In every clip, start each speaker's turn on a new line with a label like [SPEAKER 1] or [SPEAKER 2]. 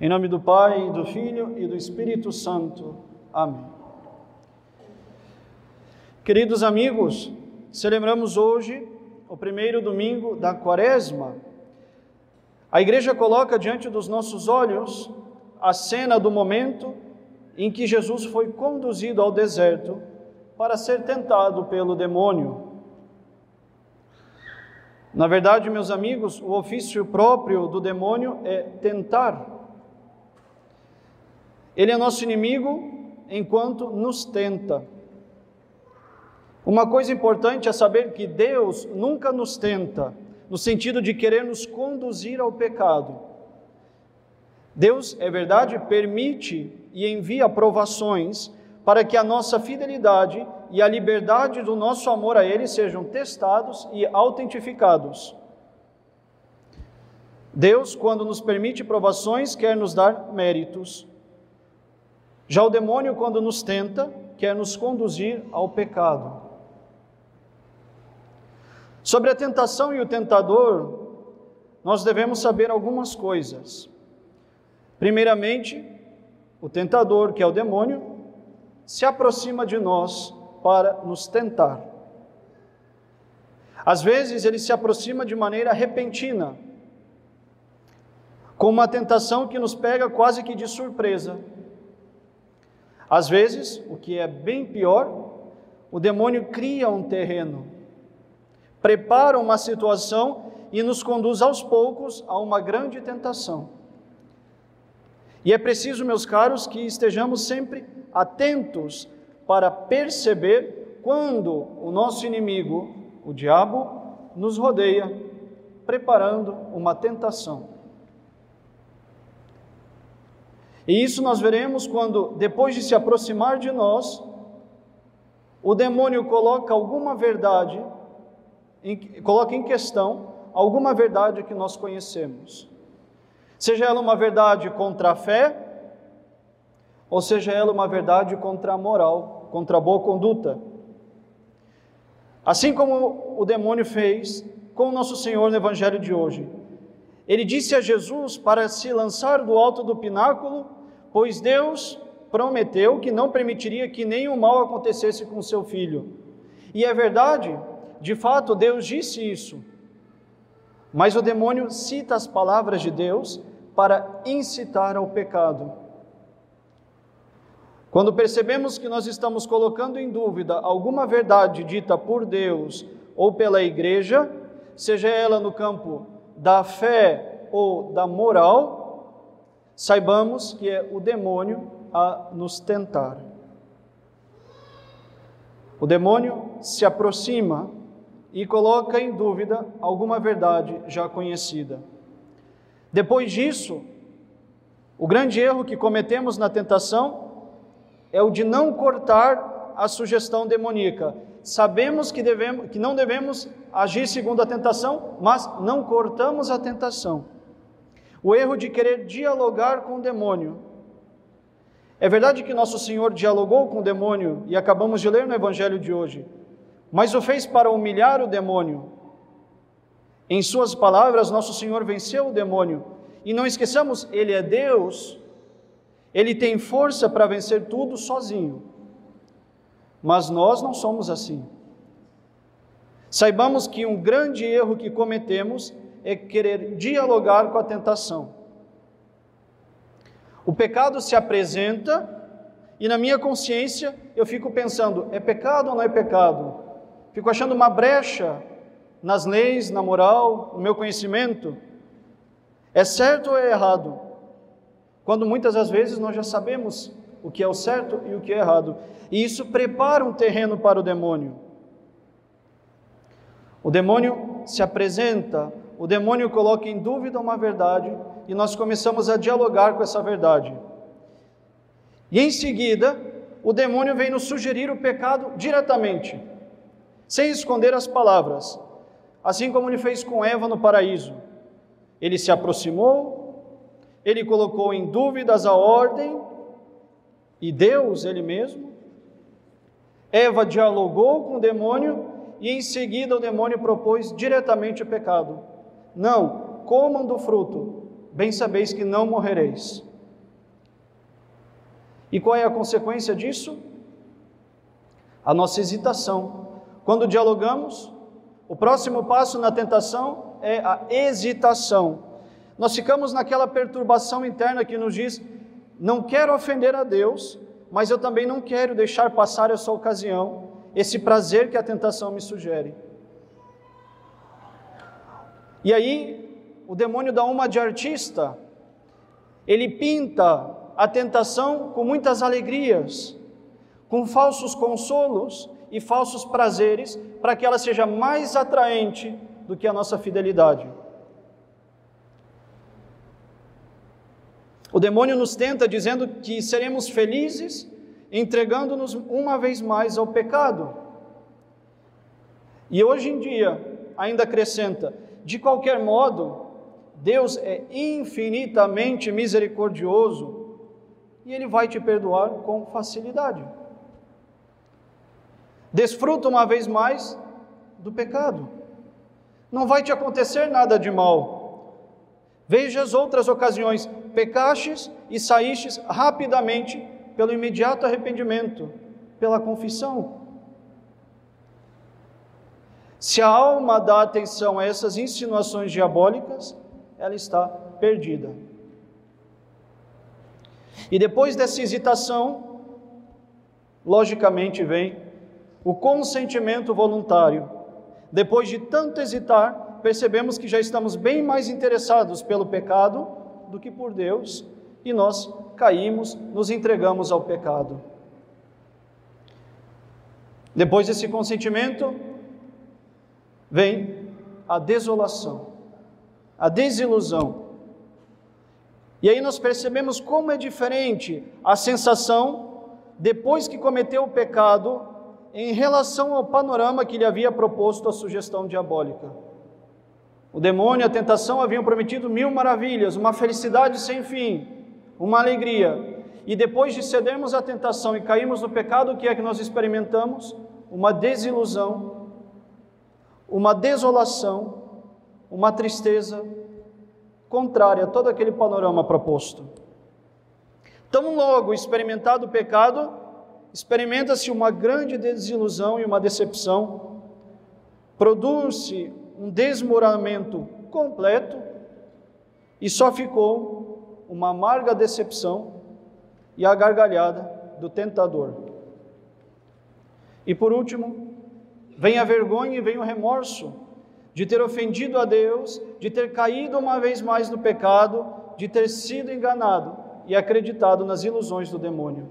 [SPEAKER 1] Em nome do Pai, do Filho e do Espírito Santo. Amém. Queridos amigos, celebramos hoje o primeiro domingo da Quaresma. A igreja coloca diante dos nossos olhos a cena do momento em que Jesus foi conduzido ao deserto para ser tentado pelo demônio. Na verdade, meus amigos, o ofício próprio do demônio é tentar. Ele é nosso inimigo enquanto nos tenta. Uma coisa importante é saber que Deus nunca nos tenta, no sentido de querer nos conduzir ao pecado. Deus, é verdade, permite e envia provações para que a nossa fidelidade e a liberdade do nosso amor a Ele sejam testados e autentificados. Deus, quando nos permite provações, quer nos dar méritos. Já o demônio, quando nos tenta, quer nos conduzir ao pecado. Sobre a tentação e o tentador, nós devemos saber algumas coisas. Primeiramente, o tentador, que é o demônio, se aproxima de nós para nos tentar. Às vezes ele se aproxima de maneira repentina, com uma tentação que nos pega quase que de surpresa. Às vezes, o que é bem pior, o demônio cria um terreno, prepara uma situação e nos conduz aos poucos a uma grande tentação. E é preciso, meus caros, que estejamos sempre atentos para perceber quando o nosso inimigo, o diabo, nos rodeia, preparando uma tentação. E isso nós veremos quando, depois de se aproximar de nós, o demônio coloca alguma verdade, em, coloca em questão alguma verdade que nós conhecemos. Seja ela uma verdade contra a fé, ou seja ela uma verdade contra a moral, contra a boa conduta. Assim como o demônio fez com o nosso Senhor no Evangelho de hoje. Ele disse a Jesus para se lançar do alto do pináculo pois Deus prometeu que não permitiria que nenhum mal acontecesse com seu filho. E é verdade, de fato, Deus disse isso. Mas o demônio cita as palavras de Deus para incitar ao pecado. Quando percebemos que nós estamos colocando em dúvida alguma verdade dita por Deus ou pela igreja, seja ela no campo da fé ou da moral, saibamos que é o demônio a nos tentar. O demônio se aproxima e coloca em dúvida alguma verdade já conhecida. Depois disso, o grande erro que cometemos na tentação é o de não cortar a sugestão demoníaca. Sabemos que, devemos, que não devemos agir segundo a tentação, mas não cortamos a tentação o erro de querer dialogar com o demônio. É verdade que nosso Senhor dialogou com o demônio e acabamos de ler no Evangelho de hoje, mas o fez para humilhar o demônio. Em Suas palavras, nosso Senhor venceu o demônio. E não esqueçamos, Ele é Deus, Ele tem força para vencer tudo sozinho. Mas nós não somos assim. Saibamos que um grande erro que cometemos é querer dialogar com a tentação. O pecado se apresenta e na minha consciência eu fico pensando: é pecado ou não é pecado? Fico achando uma brecha nas leis, na moral, no meu conhecimento. É certo ou é errado? Quando muitas das vezes nós já sabemos o que é o certo e o que é errado. E isso prepara um terreno para o demônio. O demônio se apresenta o demônio coloca em dúvida uma verdade e nós começamos a dialogar com essa verdade. E em seguida, o demônio vem nos sugerir o pecado diretamente, sem esconder as palavras, assim como ele fez com Eva no paraíso. Ele se aproximou, ele colocou em dúvidas a ordem e Deus, ele mesmo. Eva dialogou com o demônio e em seguida o demônio propôs diretamente o pecado. Não, comam do fruto, bem sabeis que não morrereis. E qual é a consequência disso? A nossa hesitação. Quando dialogamos, o próximo passo na tentação é a hesitação. Nós ficamos naquela perturbação interna que nos diz: não quero ofender a Deus, mas eu também não quero deixar passar essa ocasião, esse prazer que a tentação me sugere. E aí, o demônio dá uma de artista, ele pinta a tentação com muitas alegrias, com falsos consolos e falsos prazeres, para que ela seja mais atraente do que a nossa fidelidade. O demônio nos tenta dizendo que seremos felizes, entregando-nos uma vez mais ao pecado. E hoje em dia, ainda acrescenta: de qualquer modo, Deus é infinitamente misericordioso e Ele vai te perdoar com facilidade. Desfruta uma vez mais do pecado. Não vai te acontecer nada de mal. Veja as outras ocasiões pecastes e saístes rapidamente pelo imediato arrependimento, pela confissão. Se a alma dá atenção a essas insinuações diabólicas, ela está perdida. E depois dessa hesitação, logicamente vem o consentimento voluntário. Depois de tanto hesitar, percebemos que já estamos bem mais interessados pelo pecado do que por Deus, e nós caímos, nos entregamos ao pecado. Depois desse consentimento, vem a desolação, a desilusão. E aí nós percebemos como é diferente a sensação depois que cometeu o pecado em relação ao panorama que lhe havia proposto a sugestão diabólica. O demônio e a tentação haviam prometido mil maravilhas, uma felicidade sem fim, uma alegria. E depois de cedermos à tentação e cairmos no pecado, o que é que nós experimentamos? Uma desilusão, uma desolação, uma tristeza contrária a todo aquele panorama proposto. Tão logo experimentado o pecado, experimenta-se uma grande desilusão e uma decepção, produz-se um desmoronamento completo e só ficou uma amarga decepção e a gargalhada do tentador. E por último, vem a vergonha e vem o remorso de ter ofendido a Deus, de ter caído uma vez mais no pecado, de ter sido enganado e acreditado nas ilusões do demônio.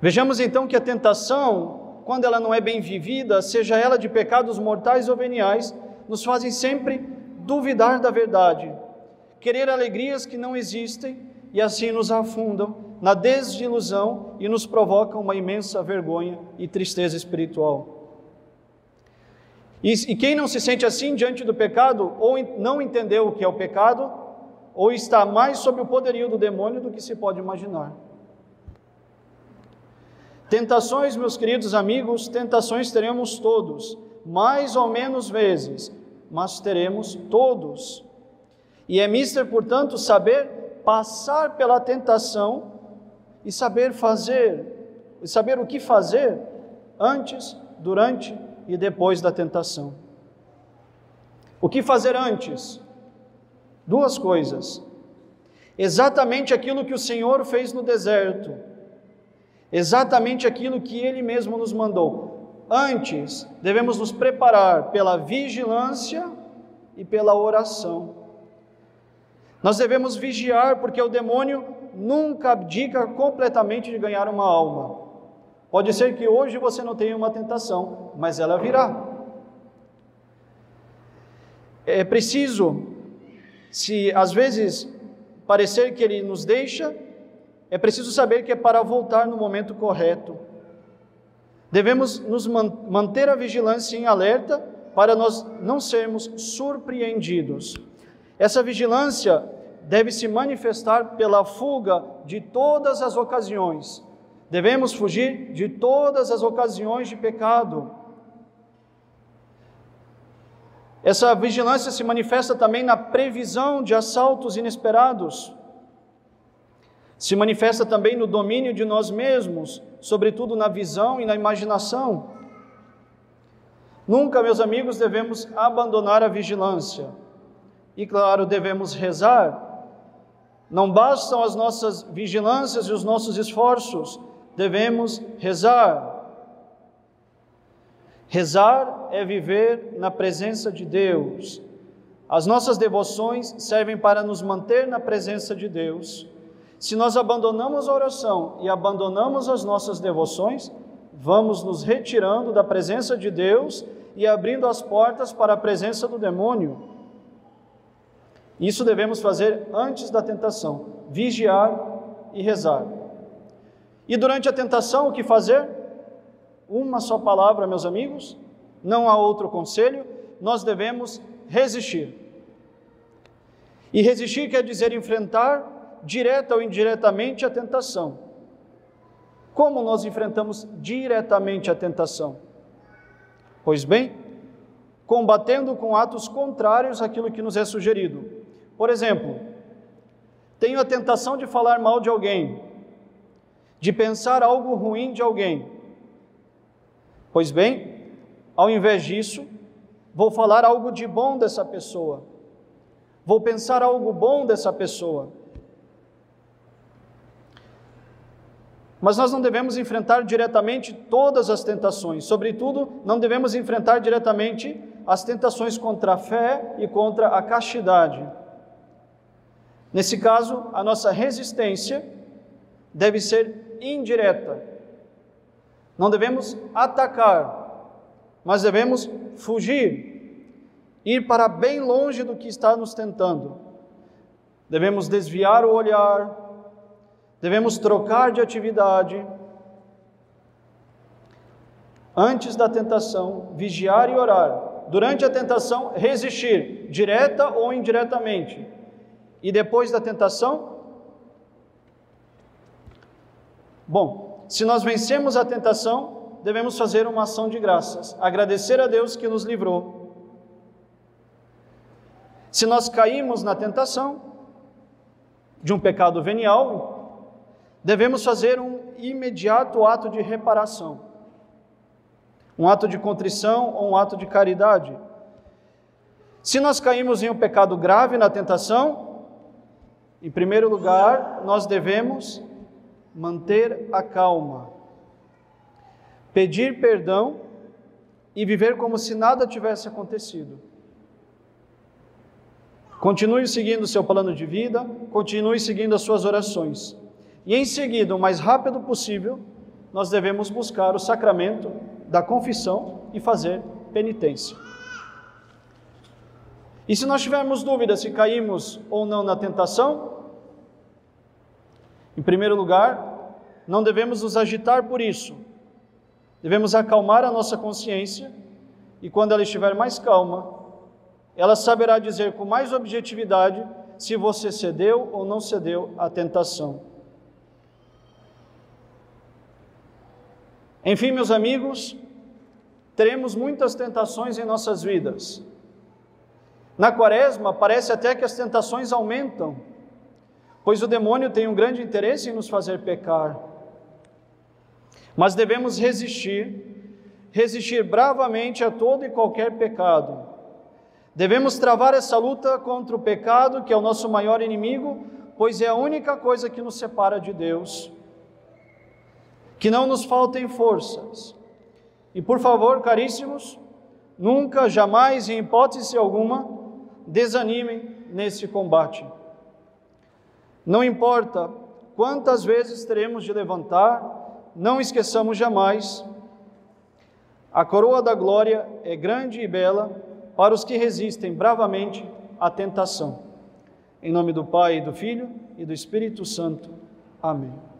[SPEAKER 1] Vejamos então que a tentação quando ela não é bem vivida, seja ela de pecados mortais ou veniais, nos fazem sempre duvidar da verdade, querer alegrias que não existem e assim nos afundam na desilusão e nos provocam uma imensa vergonha e tristeza espiritual. E, e quem não se sente assim diante do pecado, ou não entendeu o que é o pecado, ou está mais sob o poderio do demônio do que se pode imaginar. Tentações, meus queridos amigos, tentações teremos todos, mais ou menos vezes, mas teremos todos. E é mister, portanto, saber passar pela tentação e saber fazer, e saber o que fazer antes, durante e depois da tentação. O que fazer antes? Duas coisas. Exatamente aquilo que o Senhor fez no deserto exatamente aquilo que ele mesmo nos mandou. Antes, devemos nos preparar pela vigilância e pela oração. Nós devemos vigiar, porque o demônio nunca abdica completamente de ganhar uma alma. Pode ser que hoje você não tenha uma tentação, mas ela virá. É preciso, se às vezes parecer que ele nos deixa, é preciso saber que é para voltar no momento correto. Devemos nos manter a vigilância em alerta para nós não sermos surpreendidos. Essa vigilância deve se manifestar pela fuga de todas as ocasiões. Devemos fugir de todas as ocasiões de pecado. Essa vigilância se manifesta também na previsão de assaltos inesperados. Se manifesta também no domínio de nós mesmos, sobretudo na visão e na imaginação. Nunca, meus amigos, devemos abandonar a vigilância. E, claro, devemos rezar. Não bastam as nossas vigilâncias e os nossos esforços, devemos rezar. Rezar é viver na presença de Deus. As nossas devoções servem para nos manter na presença de Deus. Se nós abandonamos a oração e abandonamos as nossas devoções, vamos nos retirando da presença de Deus e abrindo as portas para a presença do demônio. Isso devemos fazer antes da tentação, vigiar e rezar. E durante a tentação, o que fazer? Uma só palavra, meus amigos, não há outro conselho, nós devemos resistir. E resistir quer dizer enfrentar direta ou indiretamente a tentação. Como nós enfrentamos diretamente a tentação? Pois bem, combatendo com atos contrários àquilo que nos é sugerido. Por exemplo, tenho a tentação de falar mal de alguém, de pensar algo ruim de alguém. Pois bem, ao invés disso, vou falar algo de bom dessa pessoa Vou pensar algo bom dessa pessoa. Mas nós não devemos enfrentar diretamente todas as tentações, sobretudo, não devemos enfrentar diretamente as tentações contra a fé e contra a castidade. Nesse caso, a nossa resistência deve ser indireta. Não devemos atacar, mas devemos fugir ir para bem longe do que está nos tentando. Devemos desviar o olhar, devemos trocar de atividade. Antes da tentação, vigiar e orar. Durante a tentação, resistir, direta ou indiretamente. E depois da tentação? Bom, se nós vencemos a tentação, devemos fazer uma ação de graças, agradecer a Deus que nos livrou se nós caímos na tentação de um pecado venial, devemos fazer um imediato ato de reparação, um ato de contrição ou um ato de caridade. Se nós caímos em um pecado grave na tentação, em primeiro lugar, nós devemos manter a calma, pedir perdão e viver como se nada tivesse acontecido. Continue seguindo o seu plano de vida, continue seguindo as suas orações. E em seguida, o mais rápido possível, nós devemos buscar o sacramento da confissão e fazer penitência. E se nós tivermos dúvida se caímos ou não na tentação, em primeiro lugar, não devemos nos agitar por isso. Devemos acalmar a nossa consciência e quando ela estiver mais calma, ela saberá dizer com mais objetividade se você cedeu ou não cedeu à tentação. Enfim, meus amigos, teremos muitas tentações em nossas vidas. Na quaresma, parece até que as tentações aumentam, pois o demônio tem um grande interesse em nos fazer pecar. Mas devemos resistir, resistir bravamente a todo e qualquer pecado Devemos travar essa luta contra o pecado, que é o nosso maior inimigo, pois é a única coisa que nos separa de Deus. Que não nos faltem forças. E por favor, caríssimos, nunca, jamais, em hipótese alguma, desanimem nesse combate. Não importa quantas vezes teremos de levantar, não esqueçamos jamais. A coroa da glória é grande e bela para os que resistem bravamente à tentação. Em nome do Pai, do Filho e do Espírito Santo. Amém.